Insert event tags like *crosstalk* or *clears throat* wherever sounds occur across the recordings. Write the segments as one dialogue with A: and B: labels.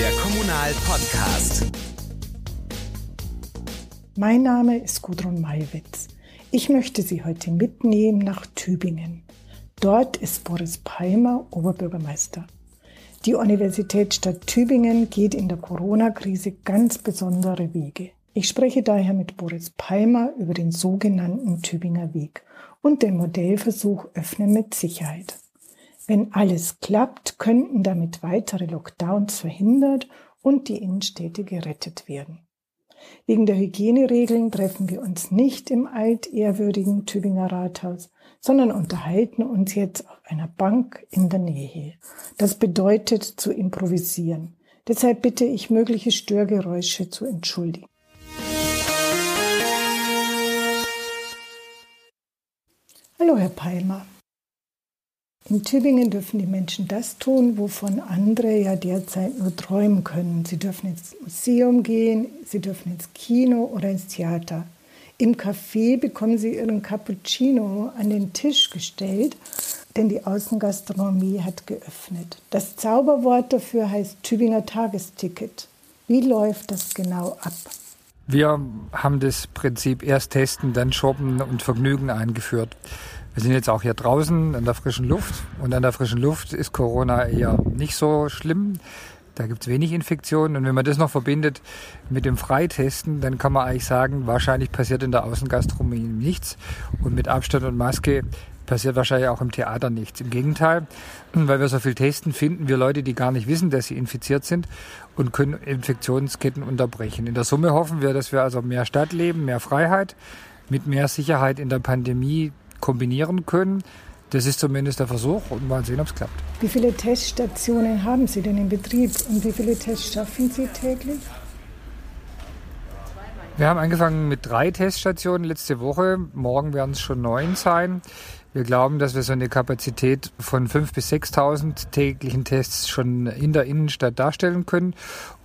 A: der Kommunal-Podcast.
B: Mein Name ist Gudrun Maiwitz. Ich möchte Sie heute mitnehmen nach Tübingen. Dort ist Boris Palmer Oberbürgermeister. Die Universitätsstadt Tübingen geht in der Corona-Krise ganz besondere Wege. Ich spreche daher mit Boris Palmer über den sogenannten Tübinger Weg und den Modellversuch Öffnen mit Sicherheit. Wenn alles klappt, könnten damit weitere Lockdowns verhindert und die Innenstädte gerettet werden. Wegen der Hygieneregeln treffen wir uns nicht im altehrwürdigen Tübinger Rathaus, sondern unterhalten uns jetzt auf einer Bank in der Nähe. Das bedeutet zu improvisieren. Deshalb bitte ich mögliche Störgeräusche zu entschuldigen. Hallo, Herr Palmer. In Tübingen dürfen die Menschen das tun, wovon andere ja derzeit nur träumen können. Sie dürfen ins Museum gehen, sie dürfen ins Kino oder ins Theater. Im Café bekommen sie ihren Cappuccino an den Tisch gestellt, denn die Außengastronomie hat geöffnet. Das Zauberwort dafür heißt Tübinger Tagesticket. Wie läuft das genau ab?
C: Wir haben das Prinzip erst testen, dann shoppen und Vergnügen eingeführt. Wir sind jetzt auch hier draußen an der frischen Luft und an der frischen Luft ist Corona eher nicht so schlimm. Da gibt es wenig Infektionen und wenn man das noch verbindet mit dem Freitesten, dann kann man eigentlich sagen, wahrscheinlich passiert in der Außengastronomie nichts und mit Abstand und Maske passiert wahrscheinlich auch im Theater nichts. Im Gegenteil, weil wir so viel testen, finden wir Leute, die gar nicht wissen, dass sie infiziert sind und können Infektionsketten unterbrechen. In der Summe hoffen wir, dass wir also mehr Stadtleben, mehr Freiheit mit mehr Sicherheit in der Pandemie kombinieren können. Das ist zumindest der Versuch und mal sehen, ob es klappt.
B: Wie viele Teststationen haben Sie denn in Betrieb und wie viele Tests schaffen Sie täglich?
C: Wir haben angefangen mit drei Teststationen letzte Woche. Morgen werden es schon neun sein. Wir glauben, dass wir so eine Kapazität von 5.000 bis 6.000 täglichen Tests schon in der Innenstadt darstellen können.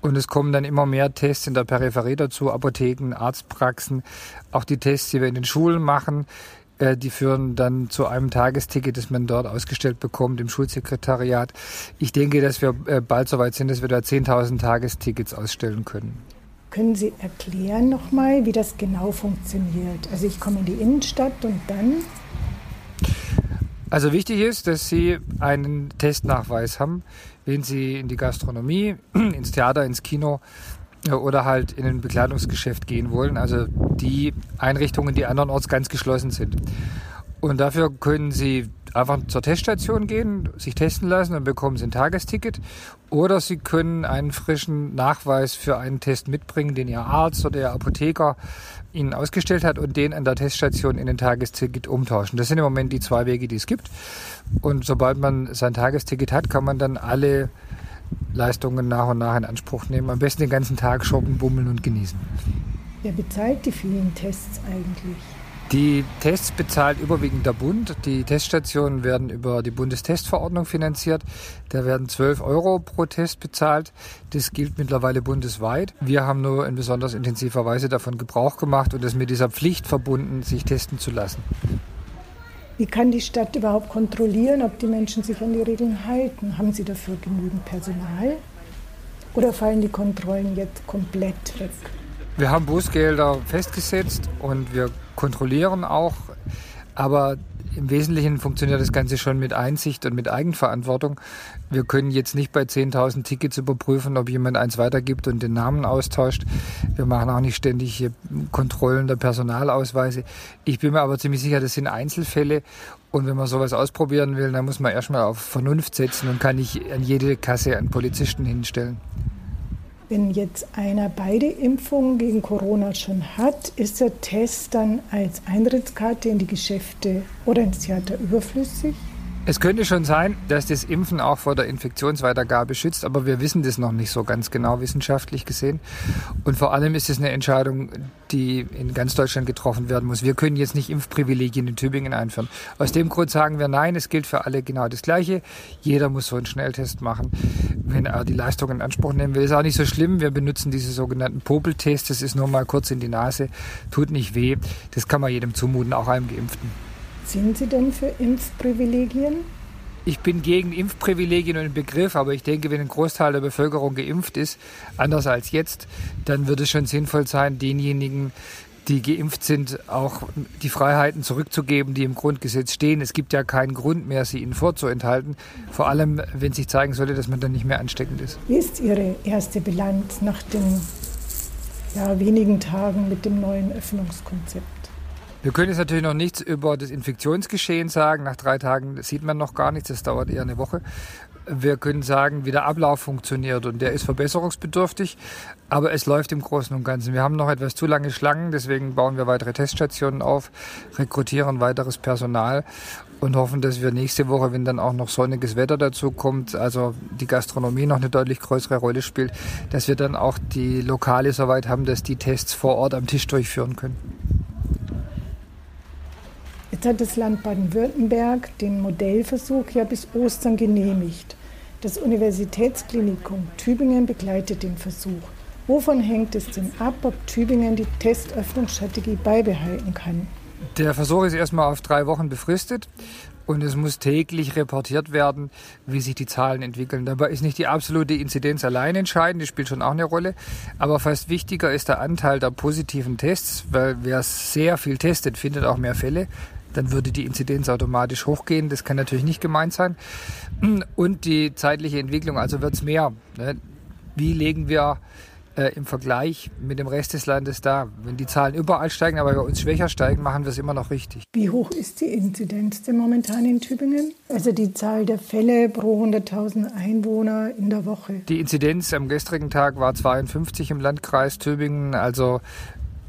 C: Und es kommen dann immer mehr Tests in der Peripherie dazu, Apotheken, Arztpraxen, auch die Tests, die wir in den Schulen machen. Äh, die führen dann zu einem Tagesticket, das man dort ausgestellt bekommt im Schulsekretariat. Ich denke, dass wir äh, bald so weit sind, dass wir da 10.000 Tagestickets ausstellen können.
B: Können Sie erklären nochmal, wie das genau funktioniert? Also ich komme in die Innenstadt und dann
C: also wichtig ist, dass Sie einen Testnachweis haben, wenn Sie in die Gastronomie, *clears throat* ins Theater, ins Kino oder halt in ein Bekleidungsgeschäft gehen wollen. Also die Einrichtungen, die andernorts ganz geschlossen sind. Und dafür können Sie einfach zur Teststation gehen, sich testen lassen und bekommen Sie ein Tagesticket. Oder Sie können einen frischen Nachweis für einen Test mitbringen, den Ihr Arzt oder Ihr Apotheker Ihnen ausgestellt hat und den an der Teststation in ein Tagesticket umtauschen. Das sind im Moment die zwei Wege, die es gibt. Und sobald man sein Tagesticket hat, kann man dann alle Leistungen nach und nach in Anspruch nehmen. Am besten den ganzen Tag shoppen, bummeln und genießen.
B: Wer bezahlt die vielen Tests eigentlich?
C: Die Tests bezahlt überwiegend der Bund. Die Teststationen werden über die Bundestestverordnung finanziert. Da werden 12 Euro pro Test bezahlt. Das gilt mittlerweile bundesweit. Wir haben nur in besonders intensiver Weise davon Gebrauch gemacht und es mit dieser Pflicht verbunden, sich testen zu lassen.
B: Wie kann die Stadt überhaupt kontrollieren, ob die Menschen sich an die Regeln halten? Haben Sie dafür genügend Personal? Oder fallen die Kontrollen jetzt komplett weg?
C: Wir haben Bußgelder festgesetzt und wir kontrollieren auch, aber im Wesentlichen funktioniert das Ganze schon mit Einsicht und mit Eigenverantwortung. Wir können jetzt nicht bei 10.000 Tickets überprüfen, ob jemand eins weitergibt und den Namen austauscht. Wir machen auch nicht ständig Kontrollen der Personalausweise. Ich bin mir aber ziemlich sicher, das sind Einzelfälle. Und wenn man sowas ausprobieren will, dann muss man erstmal auf Vernunft setzen und kann nicht an jede Kasse einen Polizisten hinstellen.
B: Wenn jetzt einer beide Impfungen gegen Corona schon hat, ist der Test dann als Eintrittskarte in die Geschäfte oder ins Theater überflüssig?
C: Es könnte schon sein, dass das Impfen auch vor der Infektionsweitergabe schützt, aber wir wissen das noch nicht so ganz genau wissenschaftlich gesehen. Und vor allem ist es eine Entscheidung, die in ganz Deutschland getroffen werden muss. Wir können jetzt nicht Impfprivilegien in Tübingen einführen. Aus dem Grund sagen wir nein, es gilt für alle genau das Gleiche. Jeder muss so einen Schnelltest machen, wenn er die Leistung in Anspruch nehmen will. Ist auch nicht so schlimm. Wir benutzen diese sogenannten Popeltests. Das ist nur mal kurz in die Nase, tut nicht weh. Das kann man jedem zumuten, auch einem Geimpften.
B: Sind Sie denn für Impfprivilegien?
C: Ich bin gegen Impfprivilegien und den Begriff, aber ich denke, wenn ein Großteil der Bevölkerung geimpft ist, anders als jetzt, dann wird es schon sinnvoll sein, denjenigen, die geimpft sind, auch die Freiheiten zurückzugeben, die im Grundgesetz stehen. Es gibt ja keinen Grund mehr, sie ihnen vorzuenthalten. Vor allem, wenn sich zeigen sollte, dass man dann nicht mehr ansteckend ist.
B: Wie ist Ihre erste Bilanz nach den ja, wenigen Tagen mit dem neuen Öffnungskonzept?
C: Wir können jetzt natürlich noch nichts über das Infektionsgeschehen sagen. Nach drei Tagen sieht man noch gar nichts. Das dauert eher eine Woche. Wir können sagen, wie der Ablauf funktioniert und der ist verbesserungsbedürftig, aber es läuft im Großen und Ganzen. Wir haben noch etwas zu lange Schlangen, deswegen bauen wir weitere Teststationen auf, rekrutieren weiteres Personal und hoffen, dass wir nächste Woche, wenn dann auch noch sonniges Wetter dazu kommt, also die Gastronomie noch eine deutlich größere Rolle spielt, dass wir dann auch die Lokale soweit haben, dass die Tests vor Ort am Tisch durchführen können.
B: Jetzt hat das Land Baden-Württemberg den Modellversuch ja bis Ostern genehmigt. Das Universitätsklinikum Tübingen begleitet den Versuch. Wovon hängt es denn ab, ob Tübingen die Testöffnungsstrategie beibehalten kann?
C: Der Versuch ist erstmal auf drei Wochen befristet und es muss täglich reportiert werden, wie sich die Zahlen entwickeln. Dabei ist nicht die absolute Inzidenz allein entscheidend, die spielt schon auch eine Rolle. Aber fast wichtiger ist der Anteil der positiven Tests, weil wer sehr viel testet, findet auch mehr Fälle dann würde die Inzidenz automatisch hochgehen. Das kann natürlich nicht gemeint sein. Und die zeitliche Entwicklung, also wird es mehr. Ne? Wie legen wir äh, im Vergleich mit dem Rest des Landes da? Wenn die Zahlen überall steigen, aber bei uns schwächer steigen, machen wir es immer noch richtig.
B: Wie hoch ist die Inzidenz denn momentan in Tübingen? Also die Zahl der Fälle pro 100.000 Einwohner in der Woche.
C: Die Inzidenz am gestrigen Tag war 52 im Landkreis Tübingen, also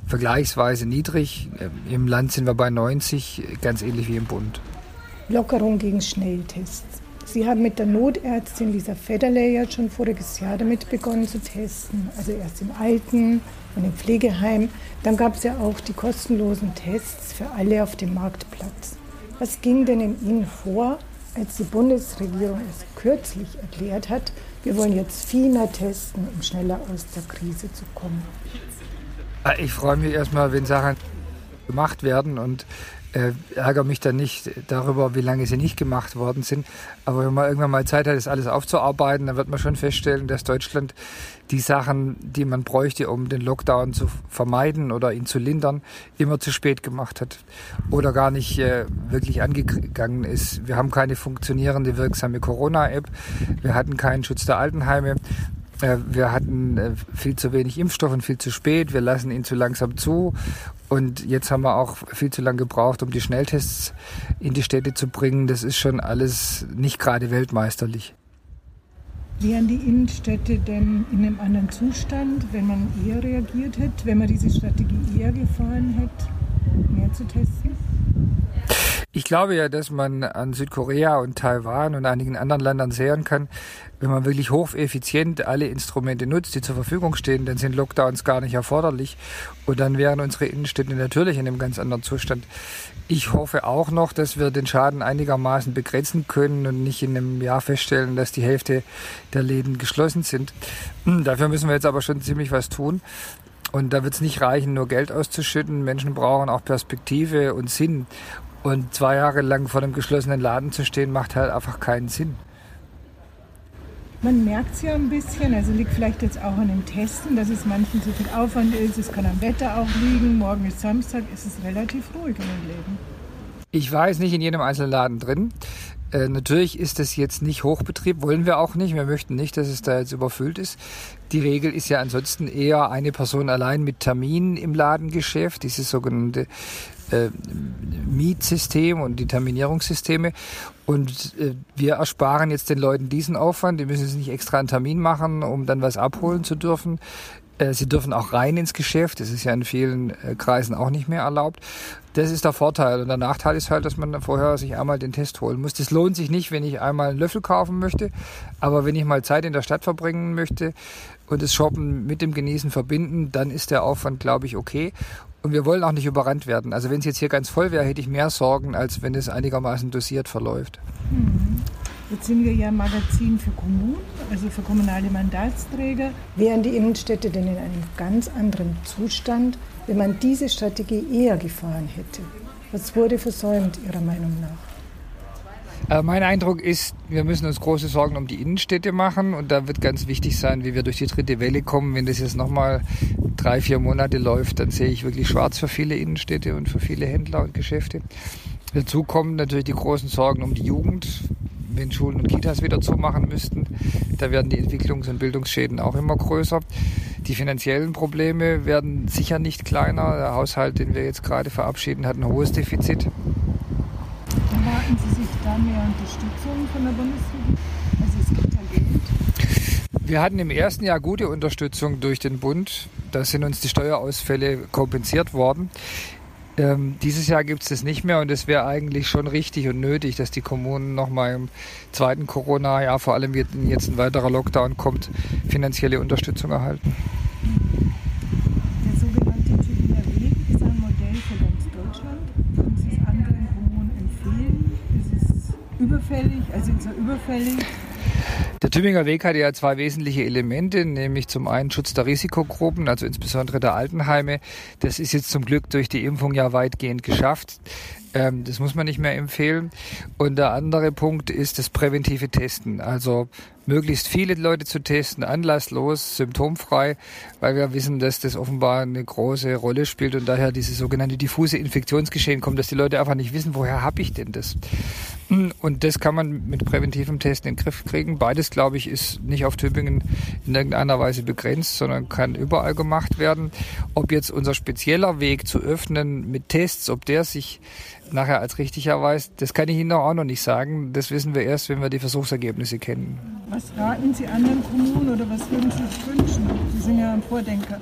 C: vergleichsweise niedrig. Äh, Im Land sind wir bei 90, ganz ähnlich wie im Bund.
B: Lockerung gegen Schnelltests. Sie haben mit der Notärztin Lisa Federle ja schon voriges Jahr damit begonnen zu testen. Also erst im Alten und im Pflegeheim. Dann gab es ja auch die kostenlosen Tests für alle auf dem Marktplatz. Was ging denn in Ihnen vor, als die Bundesregierung es kürzlich erklärt hat, wir wollen jetzt viel mehr testen, um schneller aus der Krise zu kommen?
C: Ah, ich freue mich erstmal, wenn Sachen gemacht werden und äh, ärgere mich dann nicht darüber, wie lange sie nicht gemacht worden sind. Aber wenn man irgendwann mal Zeit hat, das alles aufzuarbeiten, dann wird man schon feststellen, dass Deutschland die Sachen, die man bräuchte, um den Lockdown zu vermeiden oder ihn zu lindern, immer zu spät gemacht hat oder gar nicht äh, wirklich angegangen ist. Wir haben keine funktionierende, wirksame Corona-App. Wir hatten keinen Schutz der Altenheime. Äh, wir hatten äh, viel zu wenig Impfstoff und viel zu spät. Wir lassen ihn zu langsam zu. Und jetzt haben wir auch viel zu lange gebraucht, um die Schnelltests in die Städte zu bringen. Das ist schon alles nicht gerade weltmeisterlich.
B: Wären die Innenstädte denn in einem anderen Zustand, wenn man eher reagiert hätte, wenn man diese Strategie eher gefahren hätte, mehr zu testen?
C: Ich glaube ja, dass man an Südkorea und Taiwan und einigen anderen Ländern sehen kann, wenn man wirklich hocheffizient alle Instrumente nutzt, die zur Verfügung stehen, dann sind Lockdowns gar nicht erforderlich. Und dann wären unsere Innenstädte natürlich in einem ganz anderen Zustand. Ich hoffe auch noch, dass wir den Schaden einigermaßen begrenzen können und nicht in einem Jahr feststellen, dass die Hälfte der Läden geschlossen sind. Dafür müssen wir jetzt aber schon ziemlich was tun. Und da wird es nicht reichen, nur Geld auszuschütten. Menschen brauchen auch Perspektive und Sinn. Und zwei Jahre lang vor einem geschlossenen Laden zu stehen, macht halt einfach keinen Sinn.
B: Man merkt es ja ein bisschen, also liegt vielleicht jetzt auch an dem Testen, dass es manchen zu viel Aufwand ist. Es kann am Wetter auch liegen. Morgen ist Samstag, ist es relativ ruhig in den Läden.
C: Ich war jetzt nicht in jedem einzelnen Laden drin. Äh, natürlich ist das jetzt nicht Hochbetrieb, wollen wir auch nicht. Wir möchten nicht, dass es da jetzt überfüllt ist. Die Regel ist ja ansonsten eher eine Person allein mit Termin im Ladengeschäft, dieses sogenannte äh, Mietsystem und die Terminierungssysteme. Und äh, wir ersparen jetzt den Leuten diesen Aufwand. Die müssen sich nicht extra einen Termin machen, um dann was abholen zu dürfen. Äh, sie dürfen auch rein ins Geschäft. Das ist ja in vielen äh, Kreisen auch nicht mehr erlaubt. Das ist der Vorteil. Und der Nachteil ist halt, dass man vorher sich einmal den Test holen muss. Das lohnt sich nicht, wenn ich einmal einen Löffel kaufen möchte. Aber wenn ich mal Zeit in der Stadt verbringen möchte und das Shoppen mit dem Genießen verbinden, dann ist der Aufwand, glaube ich, okay. Und wir wollen auch nicht überrannt werden. Also wenn es jetzt hier ganz voll wäre, hätte ich mehr Sorgen, als wenn es einigermaßen dosiert verläuft.
B: Hm. Jetzt sind wir ja ein Magazin für Kommunen, also für kommunale Mandatsträger. Wären die Innenstädte denn in einem ganz anderen Zustand, wenn man diese Strategie eher gefahren hätte? Was wurde versäumt Ihrer Meinung nach?
C: Äh, mein Eindruck ist, wir müssen uns große Sorgen um die Innenstädte machen und da wird ganz wichtig sein, wie wir durch die dritte Welle kommen. Wenn das jetzt nochmal drei, vier Monate läuft, dann sehe ich wirklich schwarz für viele Innenstädte und für viele Händler und Geschäfte. Dazu kommen natürlich die großen Sorgen um die Jugend. Wenn Schulen und Kitas wieder zumachen müssten, da werden die Entwicklungs- und Bildungsschäden auch immer größer. Die finanziellen Probleme werden sicher nicht kleiner. Der Haushalt, den wir jetzt gerade verabschieden, hat ein hohes Defizit.
B: Erwarten Sie sich da mehr Unterstützung von der Bundesregierung? Also es gibt ja Geld.
C: Wir hatten im ersten Jahr gute Unterstützung durch den Bund. Da sind uns die Steuerausfälle kompensiert worden. Ähm, dieses Jahr gibt es das nicht mehr und es wäre eigentlich schon richtig und nötig, dass die Kommunen nochmal im zweiten Corona-Jahr, vor allem wenn jetzt ein weiterer Lockdown kommt, finanzielle Unterstützung erhalten.
B: Der sogenannte Tübinger Weg ist ein Modell für ganz Deutschland. Würden Sie es anderen Kommunen empfehlen? Ist überfällig? Also ist er überfällig?
C: Der Tübinger Weg hat ja zwei wesentliche Elemente, nämlich zum einen Schutz der Risikogruppen, also insbesondere der Altenheime. Das ist jetzt zum Glück durch die Impfung ja weitgehend geschafft. Ähm, das muss man nicht mehr empfehlen. Und der andere Punkt ist das präventive Testen. Also möglichst viele Leute zu testen, anlasslos, symptomfrei, weil wir wissen, dass das offenbar eine große Rolle spielt und daher dieses sogenannte diffuse Infektionsgeschehen kommt, dass die Leute einfach nicht wissen, woher habe ich denn das? Und das kann man mit präventivem Testen in den Griff kriegen. Beides, glaube ich, ist nicht auf Tübingen in irgendeiner Weise begrenzt, sondern kann überall gemacht werden. Ob jetzt unser spezieller Weg zu öffnen mit Tests, ob der sich nachher als richtig erweist, das kann ich Ihnen auch noch nicht sagen. Das wissen wir erst, wenn wir die Versuchsergebnisse kennen.
B: Was raten Sie anderen Kommunen oder was würden Sie sich wünschen? Sie sind ja ein Vordenker.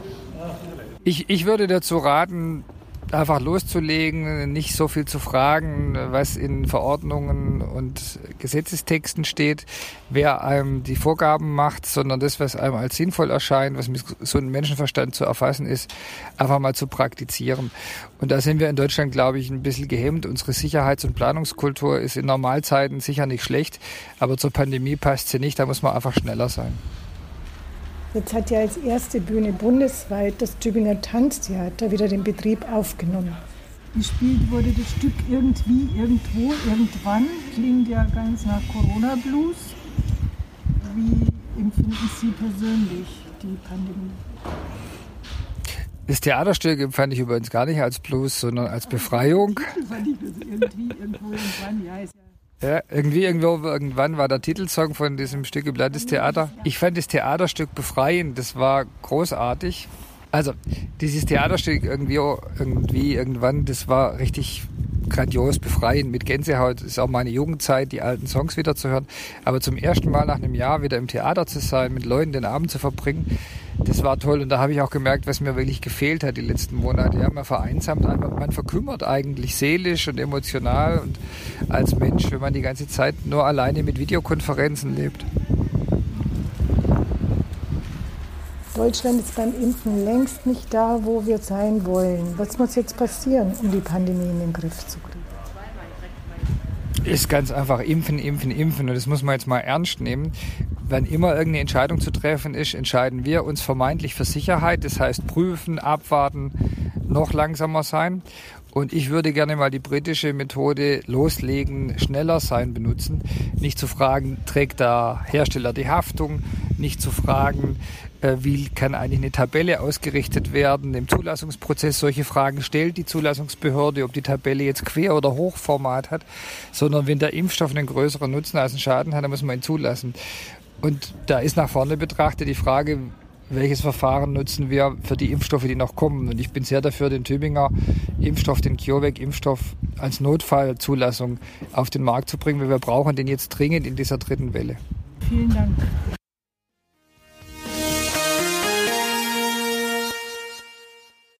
C: Ich, ich würde dazu raten, einfach loszulegen, nicht so viel zu fragen, was in Verordnungen und Gesetzestexten steht, wer einem die Vorgaben macht, sondern das, was einem als sinnvoll erscheint, was mit so einem Menschenverstand zu erfassen ist, einfach mal zu praktizieren. Und da sind wir in Deutschland, glaube ich, ein bisschen gehemmt. Unsere Sicherheits- und Planungskultur ist in Normalzeiten sicher nicht schlecht, aber zur Pandemie passt sie nicht, da muss man einfach schneller sein.
B: Jetzt hat ja als erste Bühne bundesweit das Tübinger Tanztheater wieder den Betrieb aufgenommen. Gespielt wurde das Stück irgendwie, irgendwo, irgendwann. Klingt ja ganz nach Corona-Blues. Wie empfinden Sie persönlich die Pandemie?
C: Das Theaterstück empfand ich übrigens gar nicht als Blues, sondern als Befreiung.
B: irgendwie, irgendwo, irgendwann, ja, ist ja
C: ja, irgendwie, irgendwo, irgendwann war der Titelsong von diesem Stück Geblattes Theater. Ich fand das Theaterstück befreiend, das war großartig. Also, dieses Theaterstück irgendwie, irgendwie, irgendwann, das war richtig grandios befreiend mit Gänsehaut. Das ist auch meine Jugendzeit, die alten Songs wieder zu hören. Aber zum ersten Mal nach einem Jahr wieder im Theater zu sein, mit Leuten den Abend zu verbringen, das war toll. Und da habe ich auch gemerkt, was mir wirklich gefehlt hat die letzten Monate. Ja, man vereinsamt einfach, man verkümmert eigentlich seelisch und emotional und als Mensch, wenn man die ganze Zeit nur alleine mit Videokonferenzen lebt.
B: Deutschland ist beim Impfen längst nicht da, wo wir sein wollen. Was muss jetzt passieren, um die Pandemie in den Griff zu kriegen?
C: Ist ganz einfach impfen, impfen, impfen. Und das muss man jetzt mal ernst nehmen. Wenn immer irgendeine Entscheidung zu treffen ist, entscheiden wir uns vermeintlich für Sicherheit. Das heißt prüfen, abwarten, noch langsamer sein. Und ich würde gerne mal die britische Methode loslegen, schneller sein benutzen. Nicht zu fragen, trägt der Hersteller die Haftung? Nicht zu fragen, äh, wie kann eigentlich eine Tabelle ausgerichtet werden im Zulassungsprozess. Solche Fragen stellt die Zulassungsbehörde, ob die Tabelle jetzt Quer- oder Hochformat hat, sondern wenn der Impfstoff einen größeren Nutzen als einen Schaden hat, dann muss man ihn zulassen. Und da ist nach vorne betrachtet die Frage, welches Verfahren nutzen wir für die Impfstoffe, die noch kommen. Und ich bin sehr dafür, den Tübinger Impfstoff, den CureVac-Impfstoff als Notfallzulassung auf den Markt zu bringen, weil wir brauchen den jetzt dringend in dieser dritten Welle.
B: Vielen Dank.